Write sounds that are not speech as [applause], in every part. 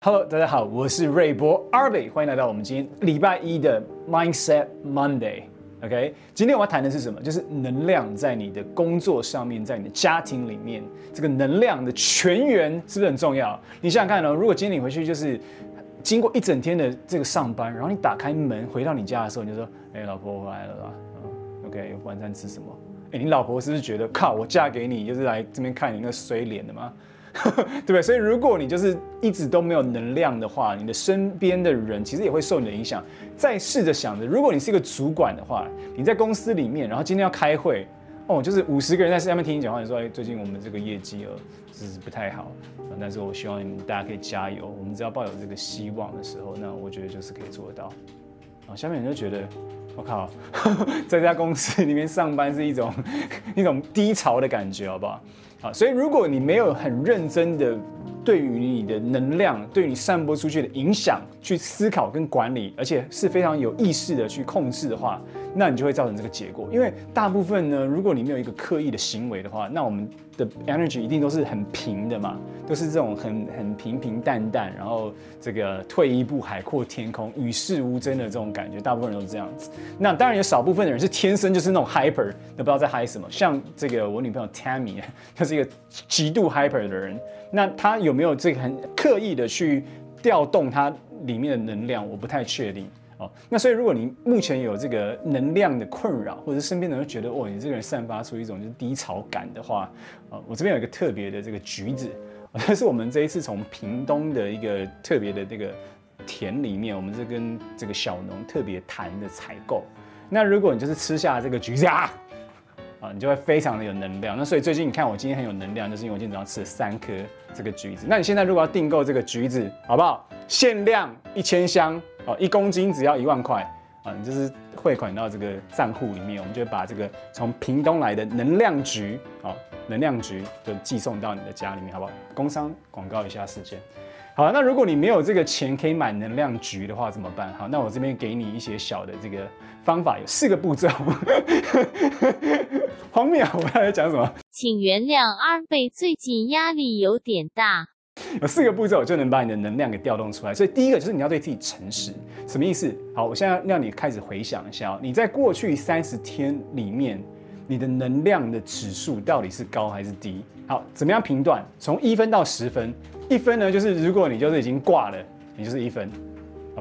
Hello，大家好，我是瑞波 Arby，欢迎来到我们今天礼拜一的 Mindset Monday。OK，今天我要谈的是什么？就是能量在你的工作上面，在你的家庭里面，这个能量的全员是不是很重要？你想想看哦，如果今天你回去就是经过一整天的这个上班，然后你打开门回到你家的时候，你就说：“哎，老婆回来了啦。，OK，晚餐吃什么？”哎，你老婆是不是觉得靠，我嫁给你就是来这边看你那个衰脸的吗？[laughs] 对不对？所以如果你就是一直都没有能量的话，你的身边的人其实也会受你的影响。再试着想着，如果你是一个主管的话，你在公司里面，然后今天要开会，哦，就是五十个人在下面听你讲话，你说，哎，最近我们这个业绩呃，是不太好，但是我希望你们大家可以加油。我们只要抱有这个希望的时候，那我觉得就是可以做得到。啊，下面人就觉得，我靠，在家公司里面上班是一种一种低潮的感觉，好不好？啊，所以如果你没有很认真的对于你的能量，对你散播出去的影响去思考跟管理，而且是非常有意识的去控制的话，那你就会造成这个结果。因为大部分呢，如果你没有一个刻意的行为的话，那我们的 energy 一定都是很平的嘛，都是这种很很平平淡淡，然后这个退一步海阔天空，与世无争的这种感觉，大部分人都是这样子。那当然有少部分的人是天生就是那种 hyper，都不知道在嗨什么。像这个我女朋友 Tammy，[laughs] 她是一个极度 hyper 的人。那她有没有这个很刻意的去调动她里面的能量？我不太确定。哦，那所以如果你目前有这个能量的困扰，或者身边的人觉得哦，你这个人散发出一种就是低潮感的话，我这边有一个特别的这个橘子，[laughs] 这是我们这一次从屏东的一个特别的这个田里面，我们是跟这个小农特别谈的采购。那如果你就是吃下这个橘子啊，啊，[laughs] 你就会非常的有能量。那所以最近你看我今天很有能量，就是因为我今天早上吃了三颗这个橘子。那你现在如果要订购这个橘子，好不好？限量一千箱。哦，一公斤只要一万块啊！你就是汇款到这个账户里面，我们就把这个从屏东来的能量局啊，能量局就寄送到你的家里面，好不好？工商广告一下时间。好，那如果你没有这个钱可以买能量局的话，怎么办？好，那我这边给你一些小的这个方法，有四个步骤。[laughs] 荒谬，我刚才讲什么？请原谅二贝最近压力有点大。[laughs] 有四个步骤就能把你的能量给调动出来，所以第一个就是你要对自己诚实，什么意思？好，我现在让你开始回想一下哦，你在过去三十天里面，你的能量的指数到底是高还是低？好，怎么样评断？从一分到十分，一分呢就是如果你就是已经挂了，你就是一分。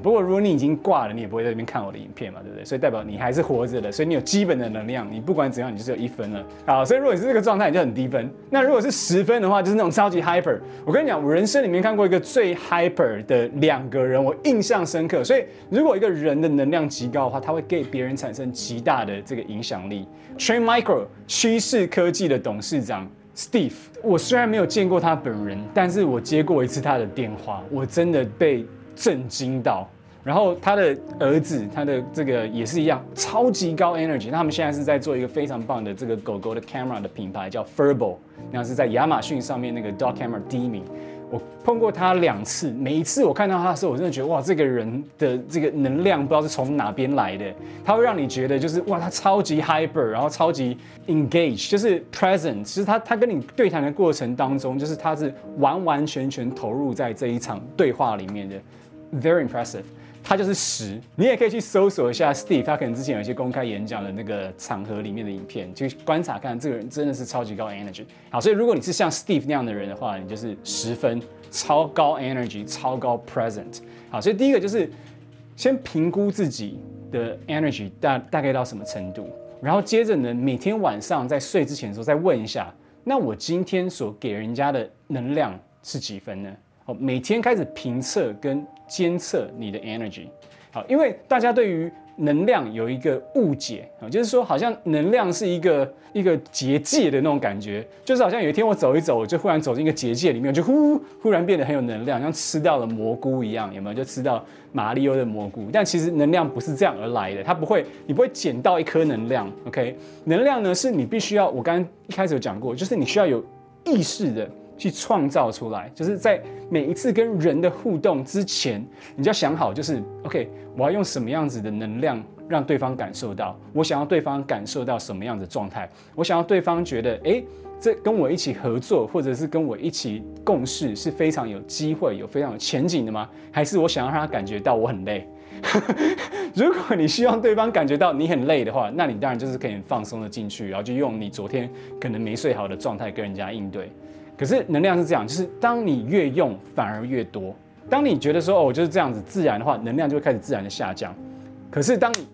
不过如果你已经挂了，你也不会在这边看我的影片嘛，对不对？所以代表你还是活着的，所以你有基本的能量，你不管怎样，你就是有一分了。好，所以如果你是这个状态，你就很低分。那如果是十分的话，就是那种超级 hyper。我跟你讲，我人生里面看过一个最 hyper 的两个人，我印象深刻。所以如果一个人的能量极高的话，他会给别人产生极大的这个影响力。Trend Micro 趋势科技的董事长 Steve，我虽然没有见过他本人，但是我接过一次他的电话，我真的被。震惊到，然后他的儿子，他的这个也是一样，超级高 energy。那他们现在是在做一个非常棒的这个狗狗的 camera 的品牌，叫 Furbo，那是在亚马逊上面那个 dog camera 第一名。我碰过他两次，每一次我看到他的时候，我真的觉得哇，这个人的这个能量不知道是从哪边来的，他会让你觉得就是哇，他超级 hyper，然后超级 engage，就是 present。其实他他跟你对谈的过程当中，就是他是完完全全投入在这一场对话里面的。Very impressive，他就是十。你也可以去搜索一下 Steve，他可能之前有一些公开演讲的那个场合里面的影片，去观察看这个人真的是超级高 energy。好，所以如果你是像 Steve 那样的人的话，你就是十分，超高 energy，超高 present。好，所以第一个就是先评估自己的 energy 大大概到什么程度，然后接着呢，每天晚上在睡之前的时候再问一下，那我今天所给人家的能量是几分呢？好，每天开始评测跟监测你的 energy，好，因为大家对于能量有一个误解啊，就是说好像能量是一个一个结界的那种感觉，就是好像有一天我走一走，我就忽然走进一个结界里面，就忽忽然变得很有能量，像吃到了蘑菇一样，有没有？就吃到马里欧的蘑菇，但其实能量不是这样而来的，它不会，你不会捡到一颗能量，OK？能量呢是你必须要，我刚刚一开始有讲过，就是你需要有意识的。去创造出来，就是在每一次跟人的互动之前，你就要想好，就是 OK，我要用什么样子的能量让对方感受到，我想要对方感受到什么样的状态，我想要对方觉得，诶，这跟我一起合作，或者是跟我一起共事是非常有机会、有非常有前景的吗？还是我想要让他感觉到我很累？[laughs] 如果你希望对方感觉到你很累的话，那你当然就是可以放松的进去，然后就用你昨天可能没睡好的状态跟人家应对。可是能量是这样，就是当你越用反而越多。当你觉得说哦，我就是这样子自然的话，能量就会开始自然的下降。可是当你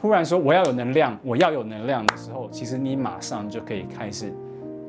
忽然说我要有能量，我要有能量的时候，其实你马上就可以开始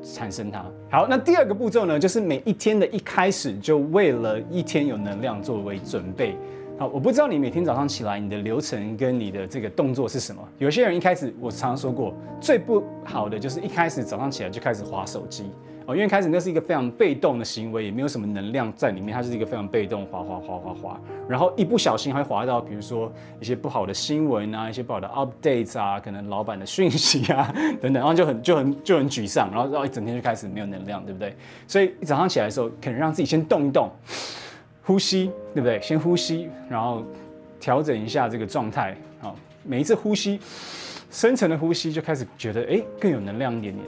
产生它。好，那第二个步骤呢，就是每一天的一开始就为了一天有能量作为准备。好，我不知道你每天早上起来你的流程跟你的这个动作是什么。有些人一开始，我常常说过，最不好的就是一开始早上起来就开始滑手机因为开始那是一个非常被动的行为，也没有什么能量在里面，它是一个非常被动，滑滑滑滑滑，然后一不小心还滑到，比如说一些不好的新闻啊，一些不好的 updates 啊，可能老板的讯息啊等等，然后就很就很就很沮丧，然后然后一整天就开始没有能量，对不对？所以一早上起来的时候，可能让自己先动一动。呼吸，对不对？先呼吸，然后调整一下这个状态。好，每一次呼吸，深层的呼吸就开始觉得，哎，更有能量一点点。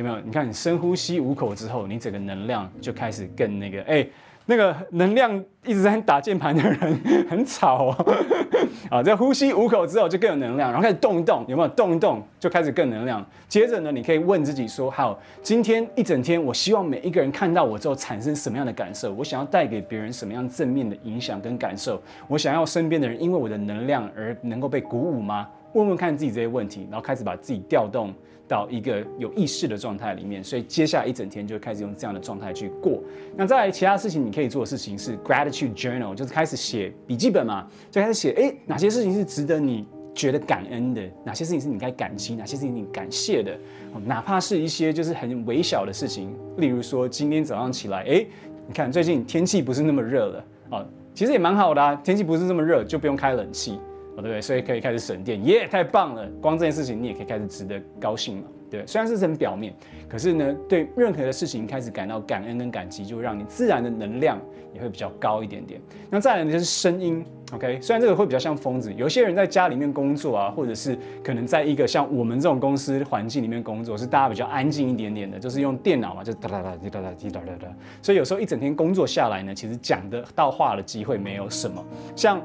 有没有？你看，你深呼吸五口之后，你整个能量就开始更那个，哎。那个能量一直在打键盘的人很吵哦，[laughs] 啊，在呼吸五口之后就更有能量，然后开始动一动，有没有动一动就开始更能量。接着呢，你可以问自己说：好，今天一整天，我希望每一个人看到我之后产生什么样的感受？我想要带给别人什么样正面的影响跟感受？我想要身边的人因为我的能量而能够被鼓舞吗？问问看自己这些问题，然后开始把自己调动到一个有意识的状态里面。所以接下来一整天就开始用这样的状态去过。那再来其他事情，你可以做的事情是 gratitude journal，就是开始写笔记本嘛，就开始写，诶，哪些事情是值得你觉得感恩的？哪些事情是你该感激？哪些事情你感谢的？哪怕是一些就是很微小的事情，例如说今天早上起来，诶，你看最近天气不是那么热了啊，其实也蛮好的啊，天气不是那么热，就不用开冷气。对不对？所以可以开始省电，耶，太棒了！光这件事情你也可以开始值得高兴嘛，对。虽然是很表面，可是呢，对任何的事情开始感到感恩跟感激，就会让你自然的能量也会比较高一点点。那再来呢，就是声音，OK。虽然这个会比较像疯子，有些人在家里面工作啊，或者是可能在一个像我们这种公司环境里面工作，是大家比较安静一点点的，就是用电脑嘛，就哒哒哒滴哒哒滴哒哒哒。所以有时候一整天工作下来呢，其实讲得到话的机会没有什么，像。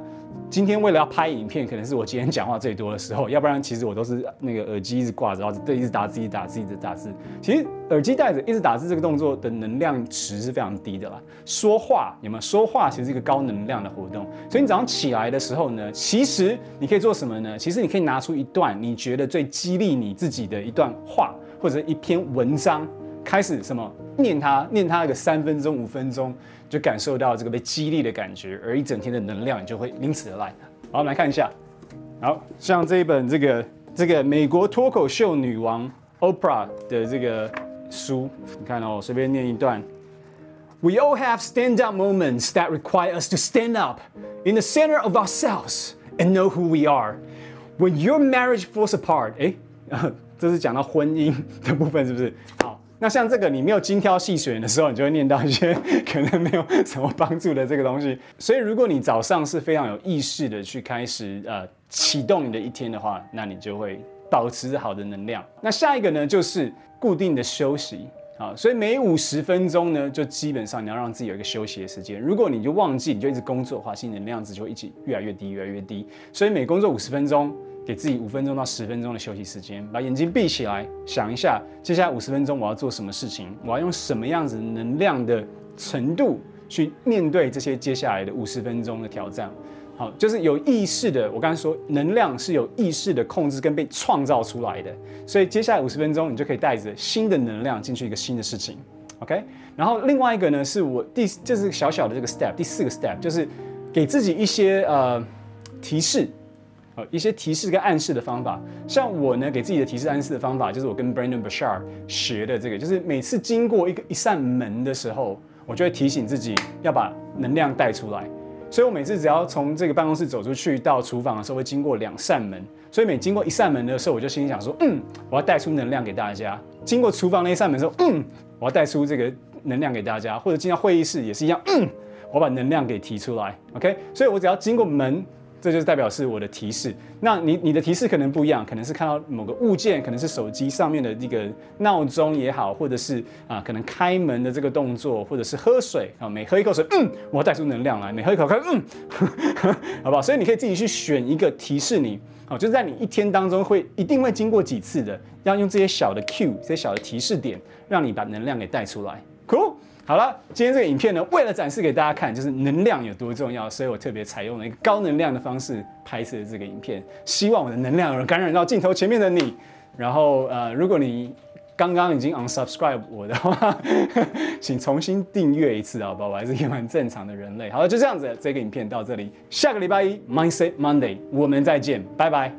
今天为了要拍影片，可能是我今天讲话最多的时候，要不然其实我都是那个耳机一直挂着，然后对，一直打字，一直打字，一直打字。其实耳机戴着一直打字这个动作的能量值是非常低的啦。说话有没有？说话其实是一个高能量的活动。所以你早上起来的时候呢，其实你可以做什么呢？其实你可以拿出一段你觉得最激励你自己的一段话，或者一篇文章，开始什么念它，念它个三分钟、五分钟。就感受到这个被激励的感觉，而一整天的能量就会因此而来。好，我们来看一下，好像这一本这个这个美国脱口秀女王 Oprah 的这个书，你看哦，随便念一段：We all have stand-up moments that require us to stand up in the center of ourselves and know who we are. When your marriage falls apart，哎，这是讲到婚姻的部分，是不是？好。那像这个，你没有精挑细选的时候，你就会念到一些 [laughs] 可能没有什么帮助的这个东西。所以，如果你早上是非常有意识的去开始呃启动你的一天的话，那你就会保持好的能量。那下一个呢，就是固定的休息啊。所以每五十分钟呢，就基本上你要让自己有一个休息的时间。如果你就忘记，你就一直工作的话，其实能量值就会一起越来越低，越来越低。所以每工作五十分钟。给自己五分钟到十分钟的休息时间，把眼睛闭起来，想一下接下来五十分钟我要做什么事情，我要用什么样子能量的程度去面对这些接下来的五十分钟的挑战。好，就是有意识的。我刚才说，能量是有意识的控制跟被创造出来的，所以接下来五十分钟你就可以带着新的能量进去一个新的事情。OK，然后另外一个呢，是我第就是小小的这个 step，第四个 step 就是给自己一些呃提示。呃，一些提示跟暗示的方法，像我呢，给自己的提示暗示的方法，就是我跟 Brandon Bashar 学的这个，就是每次经过一个一扇门的时候，我就会提醒自己要把能量带出来。所以我每次只要从这个办公室走出去到厨房的时候，会经过两扇门。所以每经过一扇门的时候，我就心里想说，嗯，我要带出能量给大家。经过厨房那一扇门的时候，嗯，我要带出这个能量给大家。或者进到会议室也是一样，嗯，我把能量给提出来。OK，所以我只要经过门。这就是代表是我的提示。那你你的提示可能不一样，可能是看到某个物件，可能是手机上面的这个闹钟也好，或者是啊，可能开门的这个动作，或者是喝水啊，每喝一口水，嗯，我要带出能量来，每喝一口开，嗯，[laughs] 好不好？所以你可以自己去选一个提示你，好，就是在你一天当中会一定会经过几次的，要用这些小的 Q，这些小的提示点，让你把能量给带出来。Cool。好了，今天这个影片呢，为了展示给大家看，就是能量有多重要，所以我特别采用了一个高能量的方式拍摄这个影片，希望我的能量能感染到镜头前面的你。然后呃，如果你刚刚已经 unsubscribe 我的话，请重新订阅一次好不好？我还是一个蛮正常的人类。好了，就这样子，这个影片到这里，下个礼拜一 Mindset Monday，我们再见，拜拜。